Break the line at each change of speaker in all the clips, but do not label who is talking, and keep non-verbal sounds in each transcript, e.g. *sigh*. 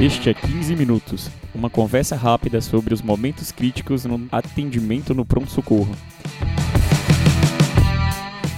Este é 15 Minutos, uma conversa rápida sobre os momentos críticos no atendimento no pronto-socorro.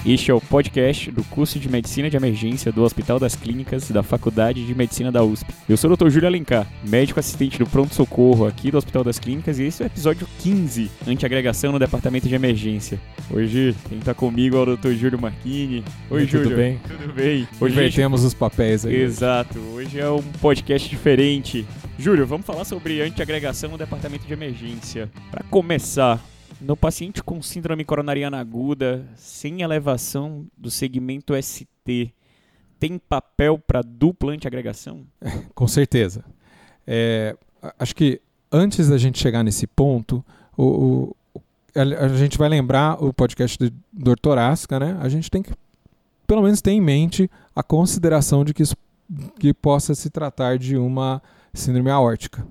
Este é o podcast do curso de Medicina de Emergência do Hospital das Clínicas da Faculdade de Medicina da USP. Eu sou o Dr. Júlio Alencar, médico assistente do pronto-socorro aqui do Hospital das Clínicas e esse é o episódio 15, antiagregação no Departamento de Emergência. Hoje quem está comigo é o Dr. Júlio Marchini. Oi,
Oi,
Júlio.
tudo bem?
Tudo bem? Hoje
Invertemos os papéis aí.
Exato, hoje é um podcast diferente. Júlio, vamos falar sobre antiagregação no departamento de emergência. Para começar, no paciente com síndrome coronariana aguda, sem elevação do segmento ST, tem papel para dupla antiagregação? *laughs*
Com certeza. É, acho que antes da gente chegar nesse ponto, o, o, a, a, gente vai lembrar o podcast do dor torácica, né? A gente tem que, pelo menos, ter em mente a consideração de que isso que possa se tratar de uma síndrome aórtica.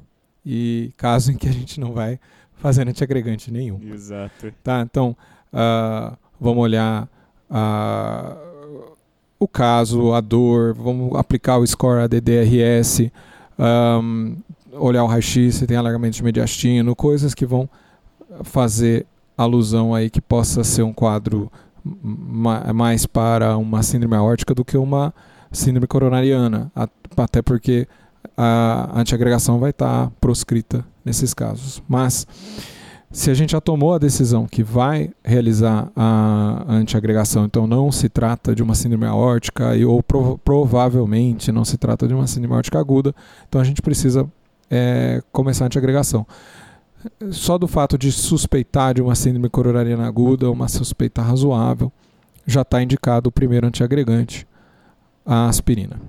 E caso em que a gente não vai fazer antiagregante nenhum.
Exato.
Tá, então, uh, vamos olhar uh, o caso, a dor, vamos aplicar o score ADDRS, um, olhar o raio-x se tem alargamento de mediastino, coisas que vão fazer alusão aí que possa ser um quadro mais para uma síndrome aórtica do que uma síndrome coronariana, até porque a antiagregação vai estar tá proscrita nesses casos. Mas se a gente já tomou a decisão que vai realizar a antiagregação, então não se trata de uma síndrome aórtica e, ou prov provavelmente não se trata de uma síndrome aórtica aguda, então a gente precisa é, começar a antiagregação. Só do fato de suspeitar de uma síndrome coronariana aguda, uma suspeita razoável, já está indicado o primeiro antiagregante, a aspirina.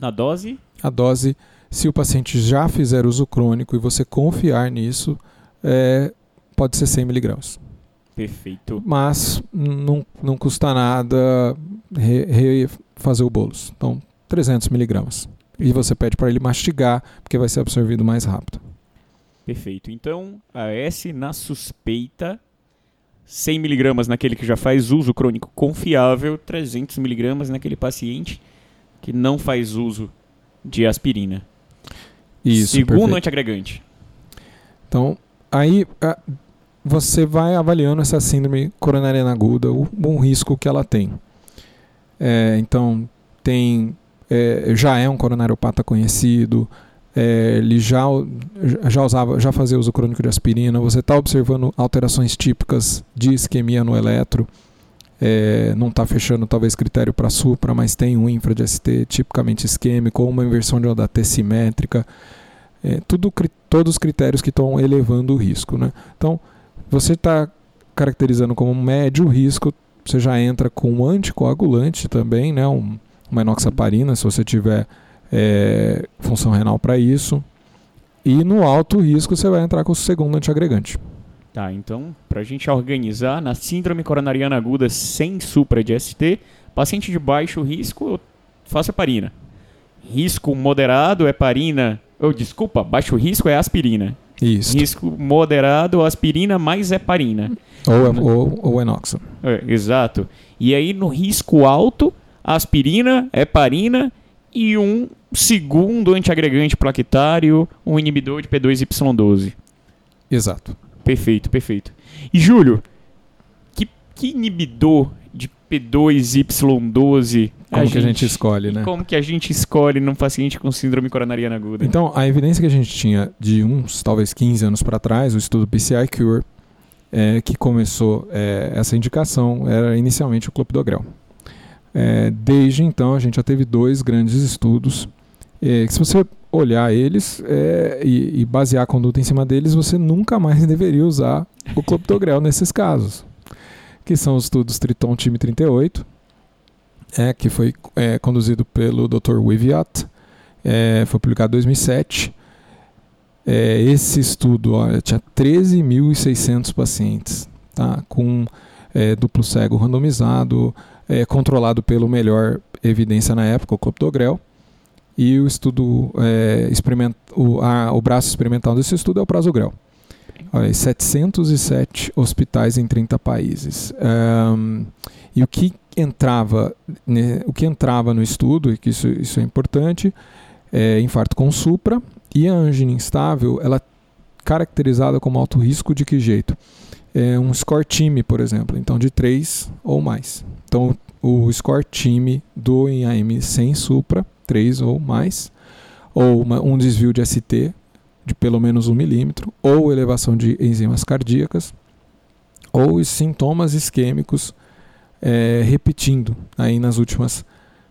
Na dose?
A dose se o paciente já fizer uso crônico e você confiar nisso, é, pode ser 100 miligramas.
Perfeito.
Mas não, não custa nada refazer o bolos. Então, 300 miligramas. E você pede para ele mastigar, porque vai ser absorvido mais rápido.
Perfeito. Então, a S na suspeita, 100 miligramas naquele que já faz uso crônico confiável, 300 miligramas naquele paciente que não faz uso de aspirina.
Isso,
Segundo
perfeito.
antiagregante.
Então, aí você vai avaliando essa síndrome coronariana aguda, o bom risco que ela tem. É, então, tem é, já é um coronariopata conhecido, é, ele já, já usava, já fazia uso crônico de aspirina, você está observando alterações típicas de isquemia no eletro, é, não está fechando talvez critério para supra, mas tem um infra de ST tipicamente isquêmico, ou uma inversão de ODAT simétrica, é, tudo, todos os critérios que estão elevando o risco. Né? Então, você está caracterizando como médio risco, você já entra com um anticoagulante também, né? um, uma enoxaparina, se você tiver é, função renal para isso. E no alto risco você vai entrar com o segundo antiagregante.
Tá, então, para a gente organizar, na síndrome coronariana aguda sem supra de ST, paciente de baixo risco, eu faço heparina. Risco moderado, heparina. Oh, desculpa, baixo risco é aspirina.
Isso.
Risco moderado, aspirina mais heparina.
Ou, ou, ou enoxa.
É, exato. E aí, no risco alto, aspirina, heparina e um segundo antiagregante plaquetário, um inibidor de P2Y12.
Exato.
Perfeito, perfeito. E Júlio, que, que inibidor de P2Y12
como a que gente, a gente escolhe, né?
Como que a gente escolhe num paciente com síndrome coronariana aguda?
Então, a evidência que a gente tinha de uns, talvez 15 anos para trás, o estudo PCI Cure, é, que começou é, essa indicação, era inicialmente o clopidogrel. É, desde então, a gente já teve dois grandes estudos. É, que se você olhar eles é, e, e, basear a conduta em cima deles, você nunca mais *laughs* deveria usar o clopidogrel nesses casos. Que são os estudos Triton Time 38, é, que foi é, conduzido pelo Dr. Wiviat, é, foi publicado em 2007. É, esse estudo olha, tinha 13.600 pacientes, tá, com é, duplo cego randomizado, é, controlado pelo melhor evidência na época, o clopidogrel. E o estudo, é, o, a, o braço experimental desse estudo é o Prasugrel. Olha, 707 hospitais em 30 países. Um, e o que entrava, né, o que entrava no estudo, e que isso, isso é importante, é infarto com supra E a angina instável, ela é caracterizada como alto risco de que jeito? É um score time, por exemplo, então de 3 ou mais. Então, o score time do IAM sem supra, 3 ou mais, ou uma, um desvio de ST de pelo menos 1 milímetro, ou elevação de enzimas cardíacas, ou sintomas isquêmicos é, repetindo aí nas últimas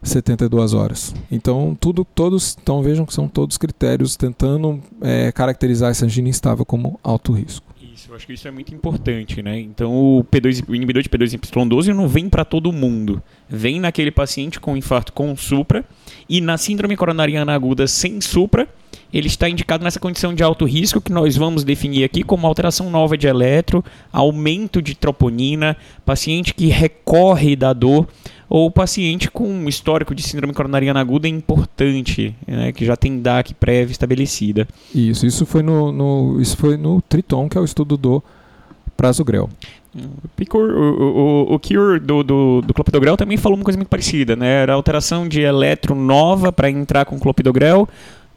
72 horas. Então, tudo, todos, então vejam que são todos critérios tentando é, caracterizar essa angina instável como alto risco.
Eu acho que isso é muito importante, né? Então, o, P2, o inibidor de P2Y12 não vem para todo mundo. Vem naquele paciente com infarto com supra e na síndrome coronariana aguda sem supra, ele está indicado nessa condição de alto risco que nós vamos definir aqui como alteração nova de eletro, aumento de troponina, paciente que recorre da dor ou paciente com um histórico de síndrome coronariana aguda importante, né, que já tem DAC prévia estabelecida.
Isso, isso foi no, no, isso foi no Triton, que é o estudo do Prasugrel.
O, o, o Cure do, do, do clopidogrel também falou uma coisa muito parecida, né? Era alteração de eletro nova para entrar com clopidogrel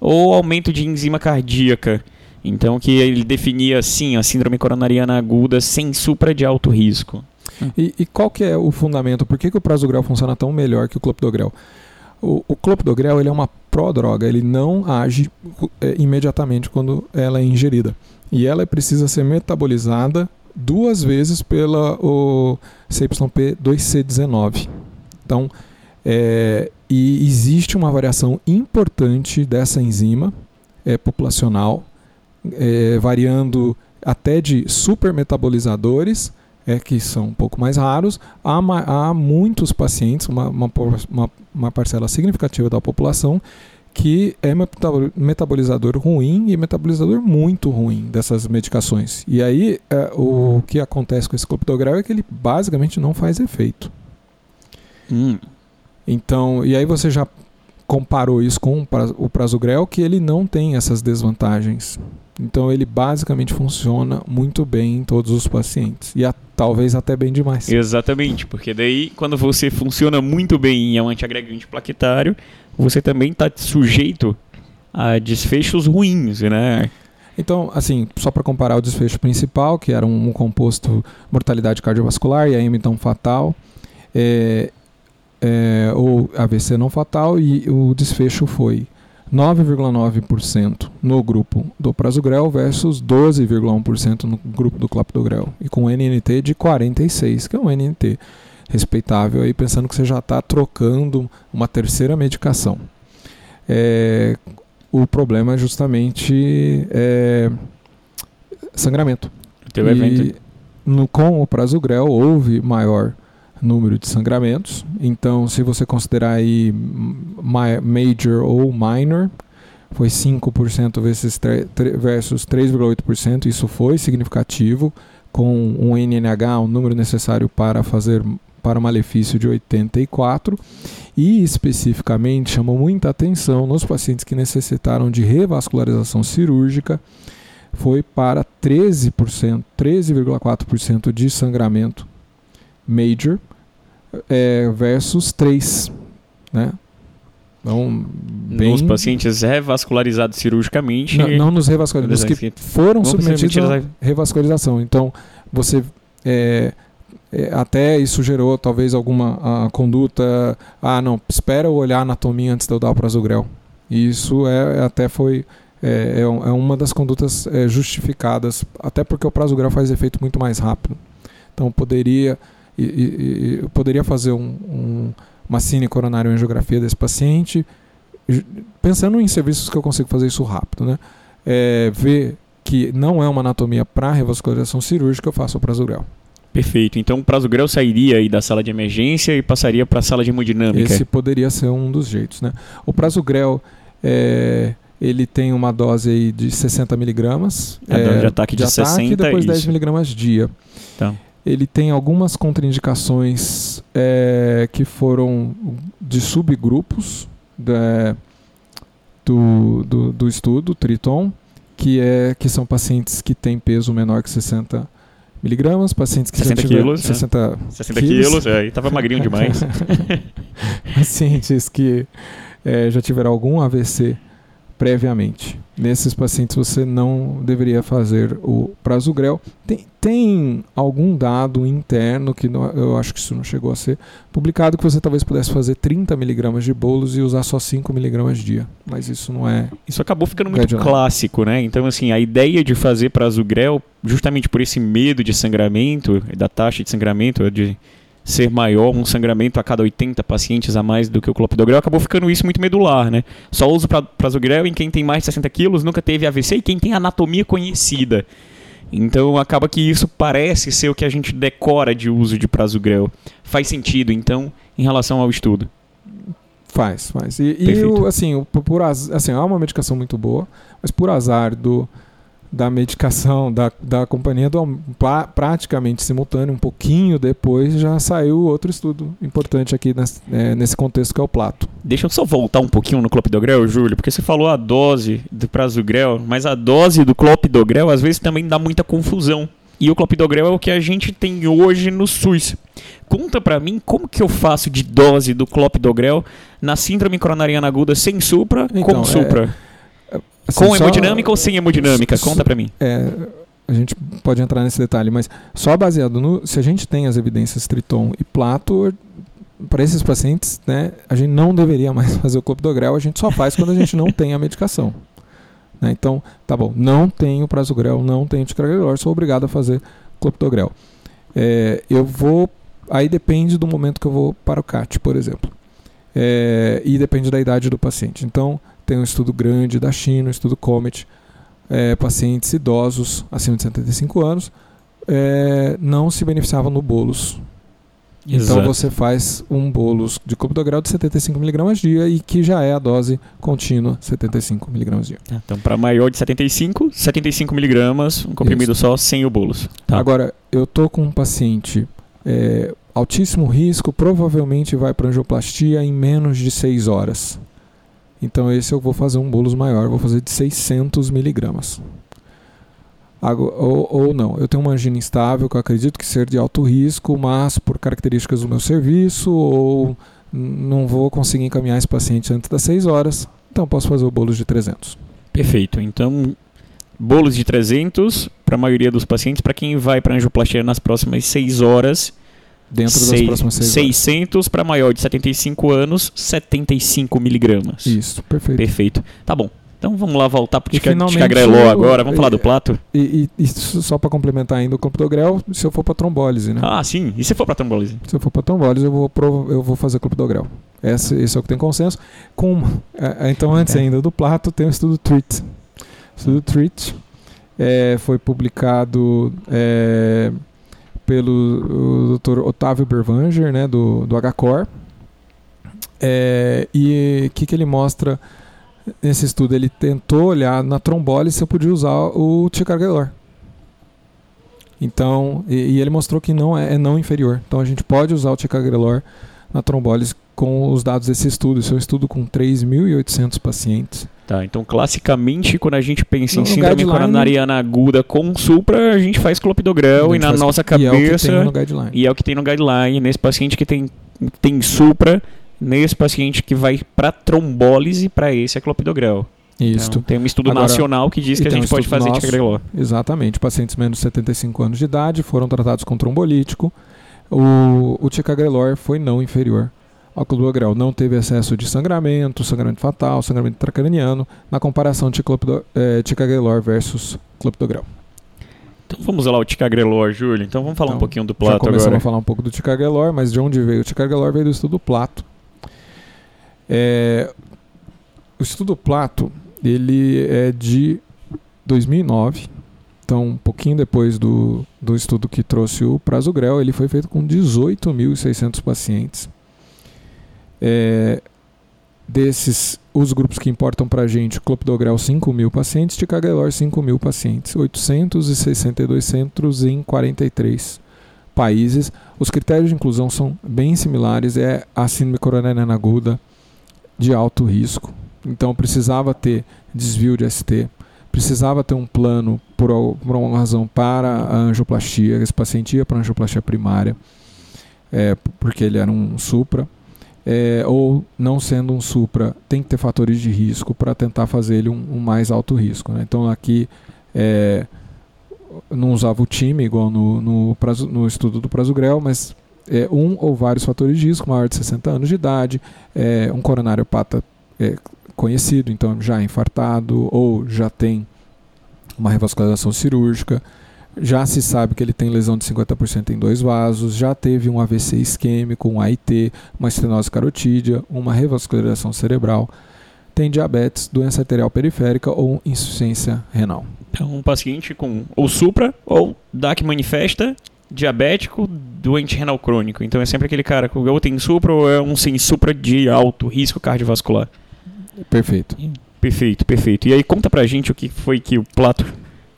ou aumento de enzima cardíaca. Então que ele definia assim a síndrome coronariana aguda sem supra de alto risco.
E, e, qual que é o fundamento? Por que, que o prasugrel funciona tão melhor que o clopidogrel? O, o clopidogrel ele é uma prodroga, ele não age é, imediatamente quando ela é ingerida. E ela precisa ser metabolizada duas vezes pela o CYP2C19. Então, é, e existe uma variação importante dessa enzima é, populacional, é, variando até de supermetabolizadores é que são um pouco mais raros, há, há muitos pacientes, uma, uma, uma, parcela significativa da população, que é metabolizador ruim e metabolizador muito ruim dessas medicações. E aí é, o que acontece com esse clopidogrel é que ele basicamente não faz efeito. Hum. Então, e aí você já comparou isso com o prasugrel, que ele não tem essas desvantagens. Então ele basicamente funciona muito bem em todos os pacientes. E a, talvez até bem demais.
Exatamente, porque daí quando você funciona muito bem e é um antiagregante plaquetário, você também está sujeito a desfechos ruins, né?
Então, assim, só para comparar o desfecho principal, que era um, um composto mortalidade cardiovascular e a M então fatal, é, é, ou AVC não fatal, e o desfecho foi 9,9% no grupo do Prasugrel versus 12,1% no grupo do Clopidogrel. E com NNT de 46, que é um NNT respeitável, aí pensando que você já está trocando uma terceira medicação. É, o problema é justamente é, sangramento.
E.
No, com o Prasugrel houve maior número de sangramentos. Então, se você considerar aí major ou minor, foi 5% versus 3,8%. Isso foi significativo, com um NNH, um número necessário para fazer para malefício de 84 e especificamente chamou muita atenção nos pacientes que necessitaram de revascularização cirúrgica foi para 13%, 13,4% de sangramento major é, versus 3, né?
Então, bem... Nos pacientes revascularizados cirurgicamente.
Não, não nos revascularizados, nos que foram submetidos à revascularização. Então, você. É, é, até isso gerou talvez alguma conduta. Ah, não, espera eu olhar a anatomia antes de eu dar o prasugrel. E isso é, até foi. É, é, é uma das condutas é, justificadas, até porque o prasugrel faz efeito muito mais rápido. Então, poderia e, e, e poderia fazer um, um, uma cine angiografia desse paciente, pensando em serviços que eu consigo fazer isso rápido, né? É, ver que não é uma anatomia para revascularização cirúrgica, eu faço o prasugrel.
Perfeito. Então o prasugrel sairia aí da sala de emergência e passaria para a sala de hemodinâmica.
Esse poderia ser um dos jeitos, né? O prasugrel é, ele tem uma dose aí de 60 miligramas.
A é, dose de ataque de, de ataque 60
e depois isso. 10 miligramas dia. Então ele tem algumas contraindicações é, que foram de subgrupos da, do, do, do, estudo, Triton, que, é, que são pacientes que têm peso menor que 60 miligramas, pacientes que
60
já
tiveram, quilos,
60,
né? 60 quilos, quilos é, estava magrinho demais. *laughs*
pacientes que é, já tiveram algum AVC previamente. Nesses pacientes você não deveria fazer o prasugrel. Tem, tem algum dado interno que não, eu acho que isso não chegou a ser publicado que você talvez pudesse fazer 30 miligramas de bolos e usar só 5 miligramas dia, mas isso não é.
Isso acabou ficando muito clássico, né? Então assim a ideia de fazer prasugrel justamente por esse medo de sangramento da taxa de sangramento de ser maior, um sangramento a cada 80 pacientes a mais do que o clopidogrel, acabou ficando isso muito medular, né? Só uso prasugrel em quem tem mais de 60 quilos, nunca teve AVC e quem tem anatomia conhecida. Então acaba que isso parece ser o que a gente decora de uso de prasugrel. Faz sentido, então, em relação ao estudo?
Faz, faz. E, e o, assim, por, assim, é uma medicação muito boa, mas por azar do da medicação da, da companhia do, praticamente simultâneo, um pouquinho depois já saiu outro estudo importante aqui nesse, é, nesse contexto que é o Plato.
Deixa eu só voltar um pouquinho no clopidogrel, Júlio, porque você falou a dose do prasugrel, mas a dose do clopidogrel às vezes também dá muita confusão. E o clopidogrel é o que a gente tem hoje no SUS. Conta para mim como que eu faço de dose do clopidogrel na síndrome coronariana aguda sem supra então, com supra. É Assim, com hemodinâmica ou sem hemodinâmica? Conta para mim.
É, a gente pode entrar nesse detalhe, mas só baseado no. Se a gente tem as evidências Triton e Plato, para esses pacientes, né, a gente não deveria mais *laughs* fazer o clopidogrel, a gente só faz quando a gente não tem a medicação. Né? Então, tá bom, não tenho prasugrel, não tenho ticagrelor, sou obrigado a fazer clopidogrel. É, eu vou. Aí depende do momento que eu vou para o CAT, por exemplo. É, e depende da idade do paciente. Então, tem um estudo grande da China, um estudo COMET, é, pacientes idosos acima de 75 anos é, não se beneficiavam no bolos. Então, Exato. Então você faz um bolos de clopidogrel de 75mg dia e que já é a dose contínua 75mg dia.
Tá, então para maior de 75, 75mg, um comprimido Isso. só sem o bolos.
Tá. Agora, eu tô com um paciente é, altíssimo risco, provavelmente vai para angioplastia em menos de 6 horas. Então esse eu vou fazer um bolos maior, vou fazer de 600 miligramas. Ou, ou, não, eu tenho uma angina instável que eu acredito que ser de alto risco, mas por características do meu serviço, ou não vou conseguir encaminhar esse paciente antes das 6 horas, então posso fazer o bolos de 300.
Perfeito. Então, bolos de 300 para a maioria dos pacientes, para quem vai para angioplastia nas próximas 6 horas
Dentro das Sei, próximas seis
600 para maior de 75 anos, 75 miligramas.
Isso, perfeito.
Perfeito. Tá bom. Então vamos lá voltar para o ticagrelol agora. Vamos falar do plato?
E, e, e só para complementar ainda o clopidogrel, se eu for para trombólise, né?
Ah, sim. E se for para trombólise?
Se eu for para trombólise, eu vou, eu vou fazer clopidogrel. Esse, esse é o que tem consenso. Com, é, é, então, *laughs* antes é. ainda do plato, tem o estudo TREAT. O estudo TREAT é, foi publicado... É, pelo Dr. Otávio Bervanger, né, do, do HCOR. É, e o que, que ele mostra nesse estudo? Ele tentou olhar na trombólise se eu podia usar o ticagrelor. Então, e, e, ele mostrou que não é, é, não inferior. Então a gente pode usar o ticagrelor na trombólise com os dados desse estudo. Esse é um estudo com 3.800 pacientes.
Tá, então classicamente quando a gente pensa no, em síndrome coronariana aguda com supra, a gente faz clopidogrel e na nossa cabeça
e
é o que tem no guideline. Nesse paciente que tem, tem supra, nesse paciente que vai para trombólise, para esse é clopidogrel.
Isso. Então,
tem um estudo Agora, nacional que diz que a gente um pode fazer nosso, ticagrelor.
Exatamente. Pacientes menos de 75 anos de idade foram tratados com trombolítico. O, o ticagrelor foi não inferior ao clopidogrel não teve excesso de sangramento, sangramento fatal, sangramento intracraniano, na comparação de é, ticagrelor versus clopidogrel.
Então vamos lá o ticagrelor, Júlio. Então vamos falar então, um pouquinho do Plato já
começamos
agora.
a falar um pouco do ticagrelor, mas de onde veio o ticagrelor veio do estudo Plato. É, o estudo Plato, ele é de 2009, então um pouquinho depois do, do estudo que trouxe o Prasugrel, ele foi feito com 18.600 pacientes é, desses, os grupos que importam para a gente, Clopidogrel 5 mil pacientes, Ticagrelor 5 mil pacientes, 862 centros em 43 países. Os critérios de inclusão são bem similares, é a síndrome coronariana aguda de alto risco. Então precisava ter desvio de ST, precisava ter um plano por, por uma razão para a angioplastia, esse paciente ia para a angioplastia primária, é, porque ele era um supra é, ou não sendo um supra, tem que ter fatores de risco para tentar fazer ele um, um mais alto risco. Né? Então aqui é, não usava o time igual no, no, prazo, no estudo do prazo grel, mas é, um ou vários fatores de risco, maior de 60 anos de idade, é, um coronariopata é, conhecido, então já infartado ou já tem uma revascularização cirúrgica, já se sabe que ele tem lesão de 50% em dois vasos, já teve um AVC isquêmico, um AIT, uma estenose carotídea, uma revascularização cerebral, tem diabetes, doença arterial periférica ou insuficiência renal.
Então, um paciente com ou supra ou DAC manifesta, diabético, doente renal crônico. Então é sempre aquele cara que ou tem supra ou é um sem supra de alto risco cardiovascular.
Perfeito.
Perfeito, perfeito. E aí conta pra gente o que foi que o Plato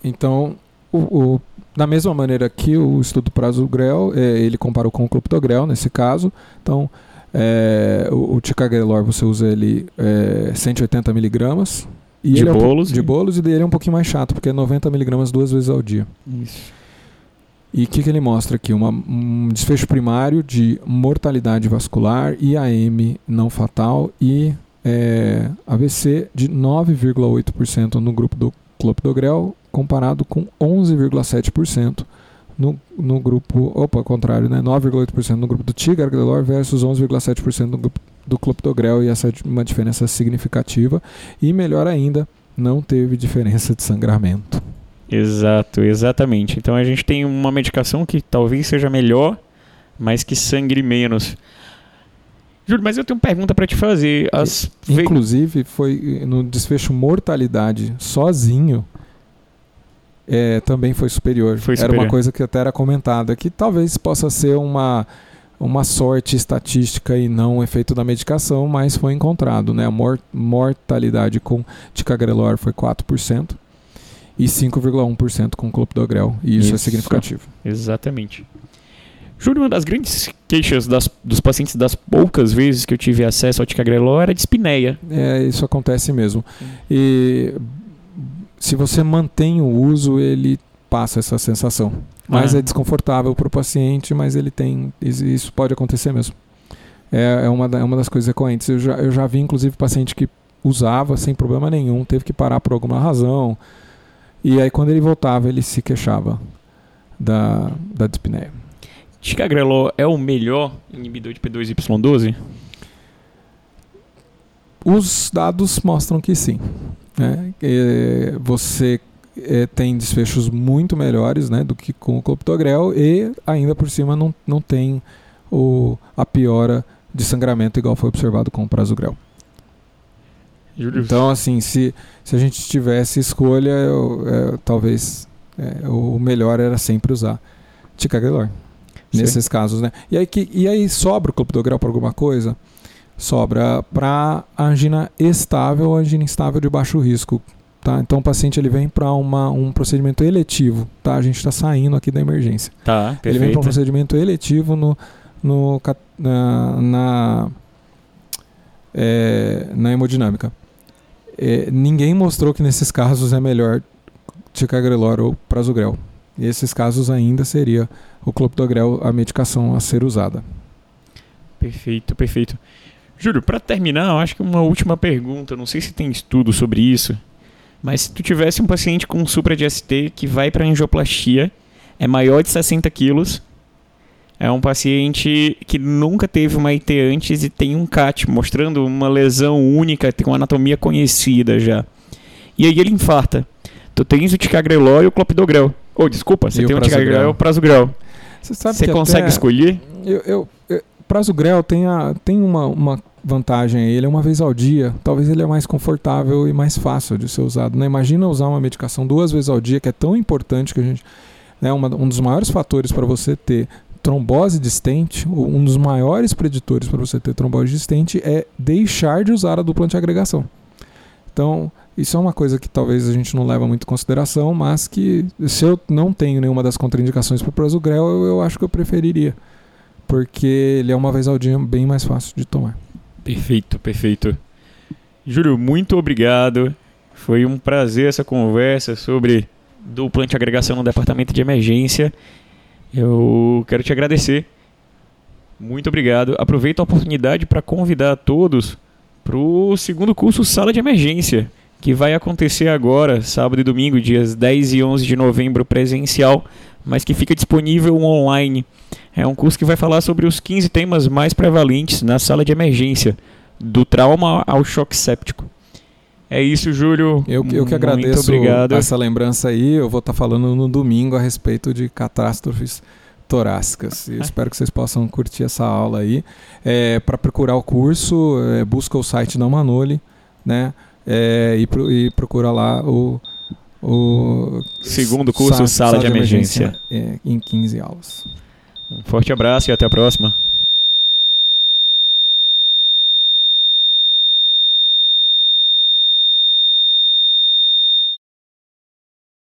então, o, o, da mesma maneira que o estudo prazo grel, é, ele comparou com o clopidogrel nesse caso. Então, é, o, o ticagrelor você usa ele é, 180 miligramas.
de
é
bolos?
Um, de bolos e dele é um pouquinho mais chato, porque é 90 miligramas duas vezes ao dia.
Isso.
E o que, que ele mostra aqui? Uma, um desfecho primário de mortalidade vascular, IAM não fatal e é, AVC de 9,8% no grupo do clopidogrel comparado com 11,7% no, no grupo, opa, ao contrário, né, 9,8% no grupo do tigarglelor versus 11,7% no grupo do clopidogrel e essa é uma diferença significativa e melhor ainda, não teve diferença de sangramento.
Exato, exatamente. Então a gente tem uma medicação que talvez seja melhor, mas que sangre menos. Júlio, mas eu tenho uma pergunta para te fazer. As...
Inclusive, foi no desfecho mortalidade sozinho, é, também foi superior.
foi
superior. Era uma coisa que até era comentada, que talvez possa ser uma, uma sorte estatística e não um efeito da medicação, mas foi encontrado. Né? A mor mortalidade com ticagrelor foi 4% e 5,1% com clopidogrel. E isso, é isso é significativo.
Exatamente. Júlio, uma das grandes queixas das, dos pacientes das poucas vezes que eu tive acesso ao ticagrelor era de espineia.
É, isso acontece mesmo. E se você mantém o uso, ele passa essa sensação. Mas ah. é desconfortável para o paciente, mas ele tem. Isso pode acontecer mesmo. É, é, uma, é uma das coisas recorrentes. Eu já, eu já vi, inclusive, paciente que usava sem problema nenhum, teve que parar por alguma razão. E aí, quando ele voltava, ele se queixava da, da dispneia.
Ticagrelor é o melhor inibidor de P2Y12?
Os dados mostram que sim. Né? Você é, tem desfechos muito melhores né, do que com o clopidogrel e ainda por cima não, não tem o, a piora de sangramento igual foi observado com o prasugrel. Então, assim, se, se a gente tivesse escolha, eu, é, talvez é, o melhor era sempre usar ticagrelor nesses casos, né? E aí, que, e aí sobra o clopidogrel para alguma coisa? Sobra para angina estável ou angina instável de baixo risco. Tá? Então o paciente ele vem para um procedimento eletivo. Tá? A gente está saindo aqui da emergência.
Tá, perfeito.
Ele vem para um procedimento eletivo no, no, na, na, é, na hemodinâmica. É, ninguém mostrou que nesses casos é melhor ticagrelor ou prasugrel. E esses casos ainda seria o clopidogrel a medicação a ser usada.
Perfeito, perfeito. Júlio, para terminar, eu acho que uma última pergunta, não sei se tem estudo sobre isso, mas se tu tivesse um paciente com supra de ST que vai para angioplastia, é maior de 60 quilos, é um paciente que nunca teve uma IT antes e tem um CAT, mostrando uma lesão única, tem uma anatomia conhecida já. E aí ele infarta. Tu tens o ticagrelor e o clopidogrel. Ou, oh, desculpa, você e tem o, ticagrelor e o prasugrel. Você, sabe você consegue até escolher?
Eu, eu, eu, prasugrel tem, a, tem uma, uma vantagem. Ele é uma vez ao dia. Talvez ele é mais confortável e mais fácil de ser usado. Né? Imagina usar uma medicação duas vezes ao dia, que é tão importante que a gente... Né, uma, um dos maiores fatores para você ter trombose distente, um dos maiores preditores para você ter trombose distente é deixar de usar a dupla antiagregação. Então, isso é uma coisa que talvez a gente não leva muito em consideração, mas que se eu não tenho nenhuma das contraindicações para o prasugrel, eu, eu acho que eu preferiria. Porque ele é uma vez ao dia bem mais fácil de tomar.
Perfeito, perfeito. Júlio, muito obrigado. Foi um prazer essa conversa sobre dupla antiagregação no departamento de emergência. Eu quero te agradecer Muito obrigado. Aproveito a oportunidade para convidar todos para o segundo curso Sala de Emergência, que vai acontecer agora, sábado e domingo, dias 10 e 11 de novembro, presencial, mas que fica disponível online. É um curso que vai falar sobre os 15 temas mais prevalentes na sala de emergência, do trauma ao choque séptico. É isso, Júlio.
Eu, eu que agradeço essa lembrança aí. Eu vou estar falando no domingo a respeito de catástrofes torácicas. E espero que vocês possam curtir essa aula aí. É, Para procurar o curso, é, busca o site da Manoli, né? É, e, pro, e procura lá o, o
Segundo curso,
sa-
Sala de Emergência.
é, em 15 aulas.
Um forte abraço e até a próxima.